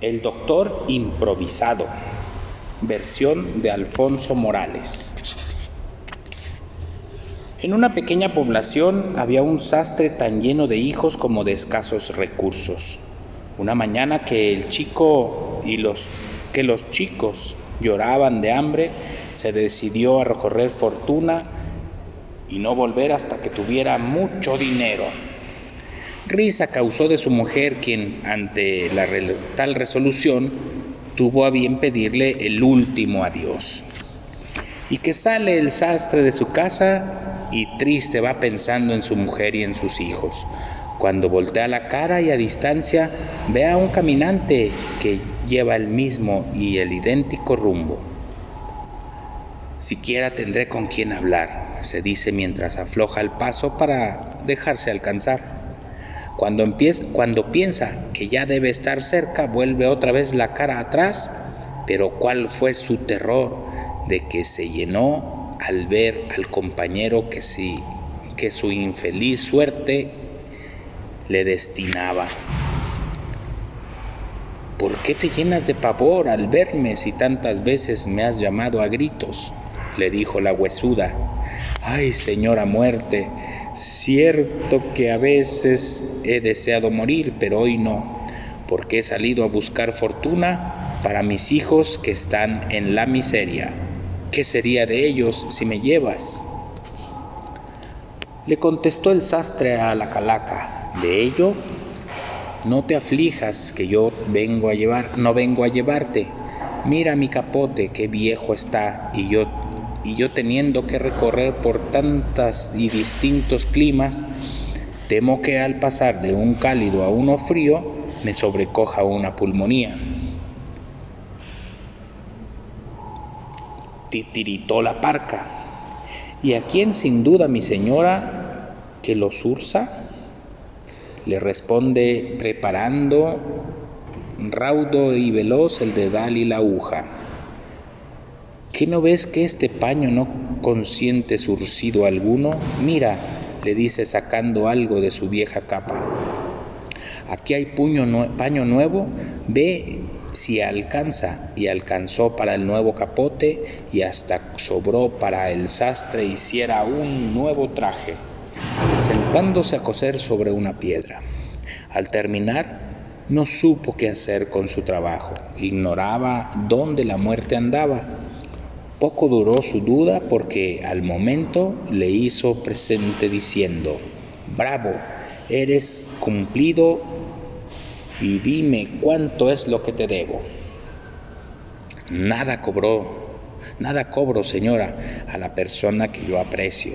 El doctor improvisado. Versión de Alfonso Morales. En una pequeña población había un sastre tan lleno de hijos como de escasos recursos. Una mañana que el chico y los que los chicos lloraban de hambre, se decidió a recorrer fortuna y no volver hasta que tuviera mucho dinero. Risa causó de su mujer, quien ante la tal resolución tuvo a bien pedirle el último adiós. Y que sale el sastre de su casa y triste va pensando en su mujer y en sus hijos. Cuando voltea la cara y a distancia ve a un caminante que lleva el mismo y el idéntico rumbo. Siquiera tendré con quién hablar, se dice mientras afloja el paso para dejarse alcanzar. Cuando, empieza, cuando piensa que ya debe estar cerca, vuelve otra vez la cara atrás, pero cuál fue su terror de que se llenó al ver al compañero que, sí, que su infeliz suerte le destinaba. ¿Por qué te llenas de pavor al verme si tantas veces me has llamado a gritos? le dijo la huesuda. Ay, señora muerte, cierto que a veces he deseado morir, pero hoy no, porque he salido a buscar fortuna para mis hijos que están en la miseria. ¿Qué sería de ellos si me llevas? Le contestó el sastre a la calaca, de ello no te aflijas que yo vengo a llevar, no vengo a llevarte. Mira mi capote, qué viejo está, y yo y yo teniendo que recorrer por tantas y distintos climas, temo que al pasar de un cálido a uno frío me sobrecoja una pulmonía. Titiritó la parca. ¿Y a quién sin duda mi señora que lo surza? Le responde preparando raudo y veloz el dedal y la aguja. ¿Qué no ves que este paño no consiente surcido alguno? Mira, le dice sacando algo de su vieja capa. Aquí hay paño nuevo, ve si alcanza. Y alcanzó para el nuevo capote y hasta sobró para el sastre hiciera un nuevo traje sentándose a coser sobre una piedra. Al terminar, no supo qué hacer con su trabajo, ignoraba dónde la muerte andaba. Poco duró su duda porque al momento le hizo presente diciendo, bravo, eres cumplido y dime cuánto es lo que te debo. Nada cobró, nada cobro, señora, a la persona que yo aprecio.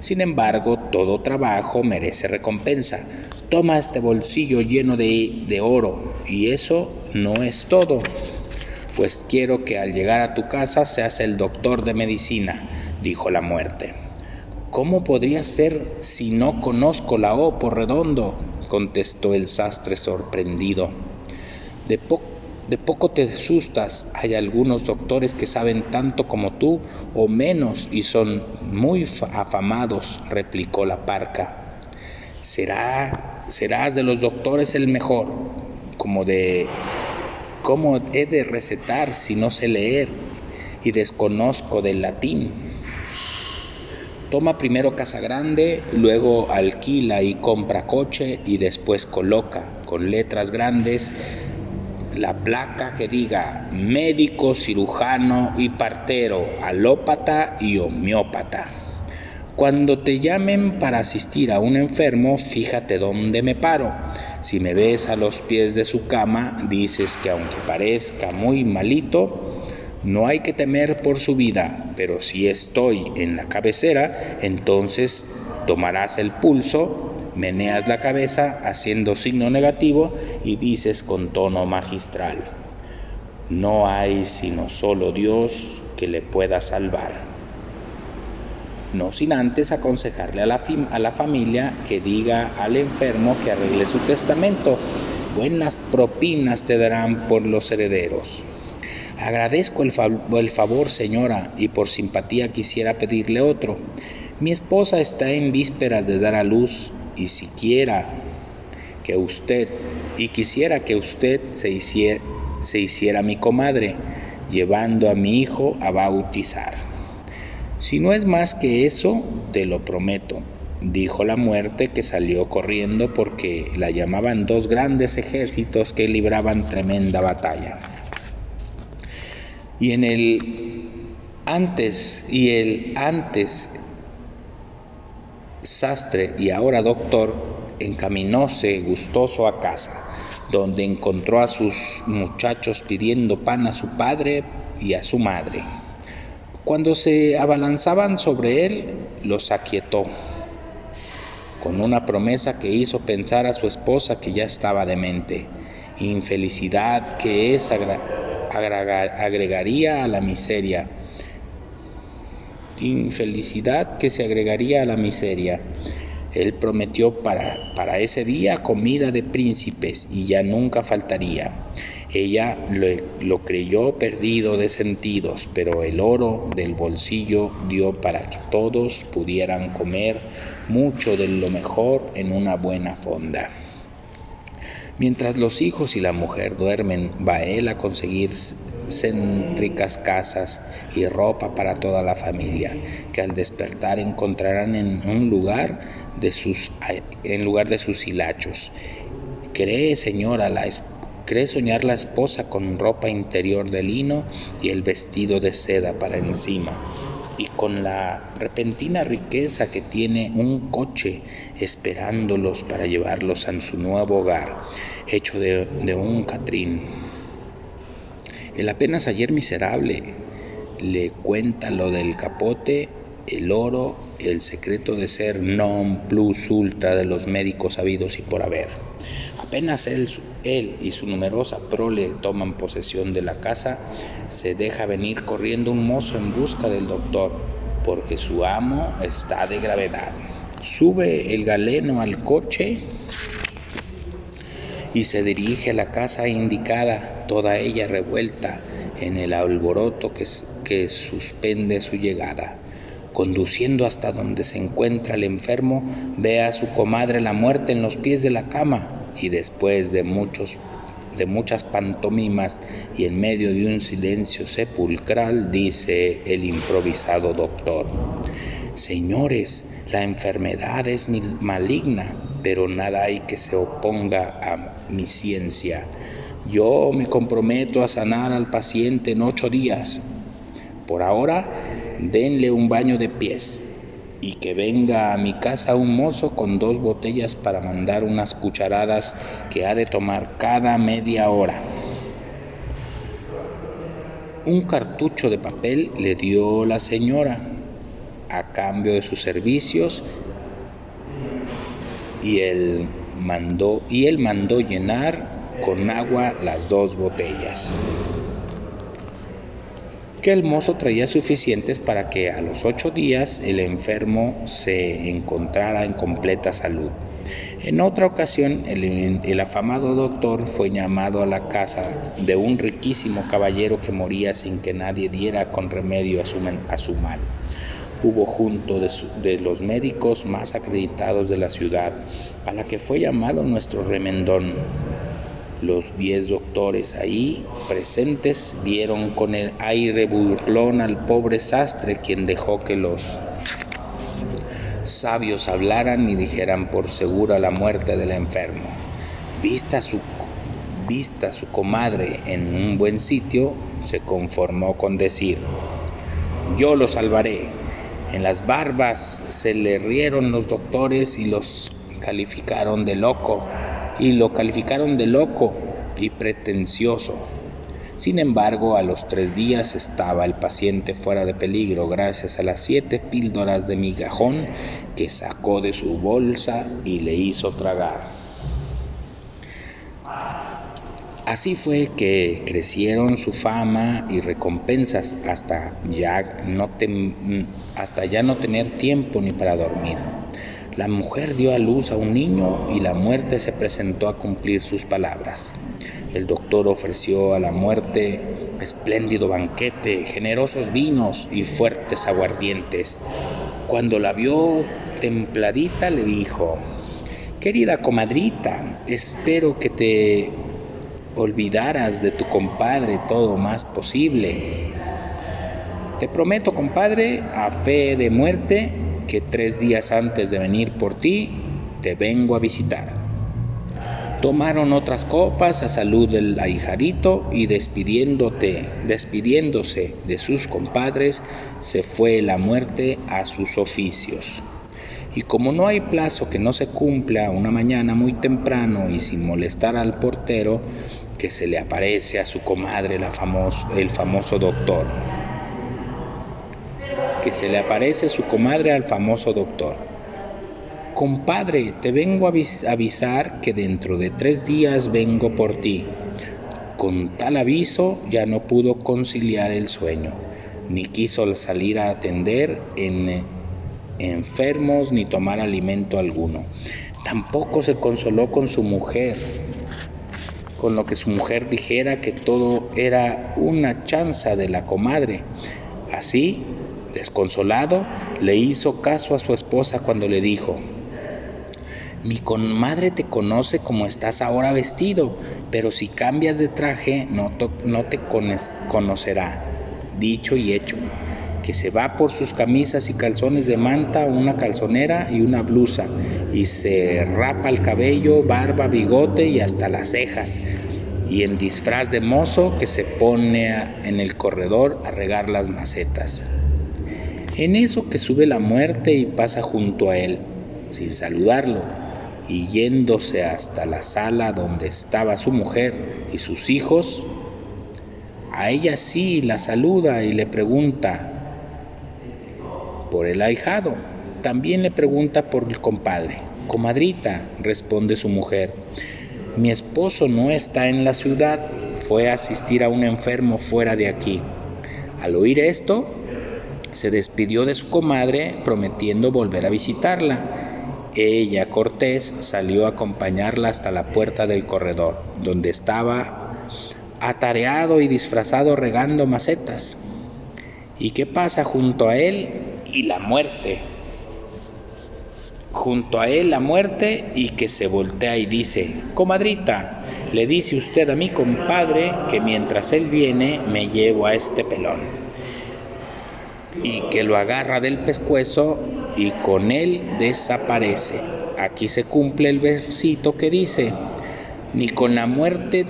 Sin embargo, todo trabajo merece recompensa. Toma este bolsillo lleno de, de, oro y eso no es todo, pues quiero que al llegar a tu casa seas el doctor de medicina, dijo la muerte. ¿Cómo podría ser si no conozco la O por redondo? contestó el sastre sorprendido. De de poco te asustas, hay algunos doctores que saben tanto como tú o menos y son muy afamados, replicó la parca. Será, serás de los doctores el mejor, como de cómo he de recetar si no sé leer y desconozco del latín. Toma primero casa grande, luego alquila y compra coche y después coloca con letras grandes la placa que diga médico, cirujano y partero, alópata y homeópata. Cuando te llamen para asistir a un enfermo, fíjate dónde me paro. Si me ves a los pies de su cama, dices que aunque parezca muy malito, no hay que temer por su vida, pero si estoy en la cabecera, entonces tomarás el pulso meneas la cabeza haciendo signo negativo y dices con tono magistral, no hay sino solo Dios que le pueda salvar. No sin antes aconsejarle a la, a la familia que diga al enfermo que arregle su testamento. Buenas propinas te darán por los herederos. Agradezco el, el favor, señora, y por simpatía quisiera pedirle otro. Mi esposa está en vísperas de dar a luz y siquiera que usted y quisiera que usted se se hiciera mi comadre, llevando a mi hijo a bautizar. Si no es más que eso, te lo prometo, dijo la muerte que salió corriendo porque la llamaban dos grandes ejércitos que libraban tremenda batalla. Y en el antes y el antes sastre y ahora doctor encaminóse gustoso a casa, donde encontró a sus muchachos pidiendo pan a su padre y a su madre. Cuando se abalanzaban sobre él, los aquietó con una promesa que hizo pensar a su esposa que ya estaba demente, infelicidad que es agregaría a la miseria, infelicidad que se agregaría a la miseria. Él prometió para, para ese día comida de príncipes y ya nunca faltaría. Ella lo, creyó perdido de sentidos, pero el oro del bolsillo dio para que todos pudieran comer mucho de lo mejor en una buena fonda. Mientras los hijos y la mujer duermen, va él a conseguir céntricas casas y ropa para toda la familia, que al despertar encontrarán en un lugar de sus, en lugar de sus hilachos. Cree, señora, la Cree soñar la esposa con ropa interior de lino y el vestido de seda para encima, y con la repentina riqueza que tiene un coche esperándolos para llevarlos a su nuevo hogar, hecho de, de un catrín. El apenas ayer miserable le cuenta lo del capote, el oro, el secreto de ser non plus ultra de los médicos habidos y por haber. Apenas él, y su numerosa prole toman posesión de la casa, se deja venir corriendo un mozo en busca del doctor, porque su amo está de gravedad. Sube el galeno al coche y se dirige a la casa indicada, toda ella revuelta en el alboroto que suspende su llegada. Conduciendo hasta donde se encuentra el enfermo, ve a su comadre la muerte en los pies de la cama y después de muchos de muchas pantomimas y en medio de un silencio sepulcral dice el improvisado doctor, Señores, la enfermedad es maligna, pero nada hay que se oponga a mi ciencia. Yo me comprometo a sanar al paciente en ocho días. Por ahora, denle un baño de pies y que venga a mi casa un mozo con dos botellas para mandar unas cucharadas que ha de tomar cada media hora. Un cartucho de papel le dio la señora a cambio de sus servicios y él mandó y él mandó llenar con agua las dos botellas que el mozo traía suficientes para que a los ocho días el enfermo se encontrara en completa salud. En otra ocasión, el, afamado doctor fue llamado a la casa de un riquísimo caballero que moría sin que nadie diera con remedio a su, mal. Hubo junto de, de los médicos más acreditados de la ciudad, a la que fue llamado nuestro remendón, los diez doctores ahí presentes vieron con el aire burlón al pobre sastre, quien dejó que los sabios hablaran y dijeran por segura la muerte del enfermo. Vista su, vista su comadre en un buen sitio, se conformó con decir, yo lo salvaré. En las barbas se le rieron los doctores y los calificaron de loco y lo calificaron de loco y pretencioso. Sin embargo, a los tres días estaba el paciente fuera de peligro gracias a las siete píldoras de migajón que sacó de su bolsa y le hizo tragar. Así fue que crecieron su fama y recompensas hasta ya no, hasta ya no tener tiempo ni para dormir. La mujer dio a luz a un niño y la muerte se presentó a cumplir sus palabras. El doctor ofreció a la muerte espléndido banquete, generosos vinos y fuertes aguardientes. Cuando la vio templadita le dijo, Querida comadrita, espero que te olvidaras de tu compadre todo más posible. Te prometo, compadre, a fe de muerte, que tres días antes de venir por ti, te vengo a visitar. Tomaron otras copas a salud del ahijadito y despidiéndote, despidiéndose de sus compadres, se fue la muerte a sus oficios. Y como no hay plazo que no se cumpla una mañana muy temprano y sin molestar al portero, que se le aparece a su comadre el famoso doctor. Que se le aparece su comadre al famoso doctor Compadre, te vengo a avisar que dentro de tres días vengo por ti. Con tal aviso ya no pudo conciliar el sueño, ni quiso salir a atender en eh, enfermos ni tomar alimento alguno. Tampoco se consoló con su mujer, con lo que su mujer dijera que todo era una chanza de la comadre. Así, desconsolado, le hizo caso a su esposa cuando le dijo, mi comadre te conoce como estás ahora vestido, pero si cambias de traje no, no te conocerá. Dicho y hecho, que se va por sus camisas y calzones de manta, una calzonera y una blusa, y se rapa el cabello, barba, bigote y hasta las cejas, y en disfraz de mozo que se pone en el corredor a regar las macetas. En eso que sube la muerte y pasa junto a él, sin saludarlo, y yéndose hasta la sala donde estaba su mujer y sus hijos, a ella sí la saluda y le pregunta por el ahijado. También le pregunta por el compadre. Comadrita, responde su mujer, mi esposo no está en la ciudad, fue a asistir a un enfermo fuera de aquí. Al oír esto, se despidió de su comadre prometiendo volver a visitarla ella, Cortés, salió a acompañarla hasta la puerta del corredor, donde estaba atareado y disfrazado regando macetas. ¿Y qué pasa junto a él? Y la muerte. Junto a él la muerte y que se voltea y dice, comadrita, le dice usted a mi compadre que mientras él viene me llevo a este pelón y que lo agarra del pescuezo y con él desaparece. Aquí se cumple el versito que dice, ni con la muerte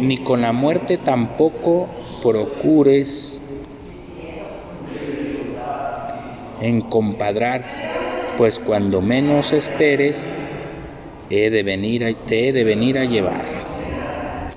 ni con la muerte tampoco procures encompadrar, pues cuando menos esperes he de venir te he de venir a llevar.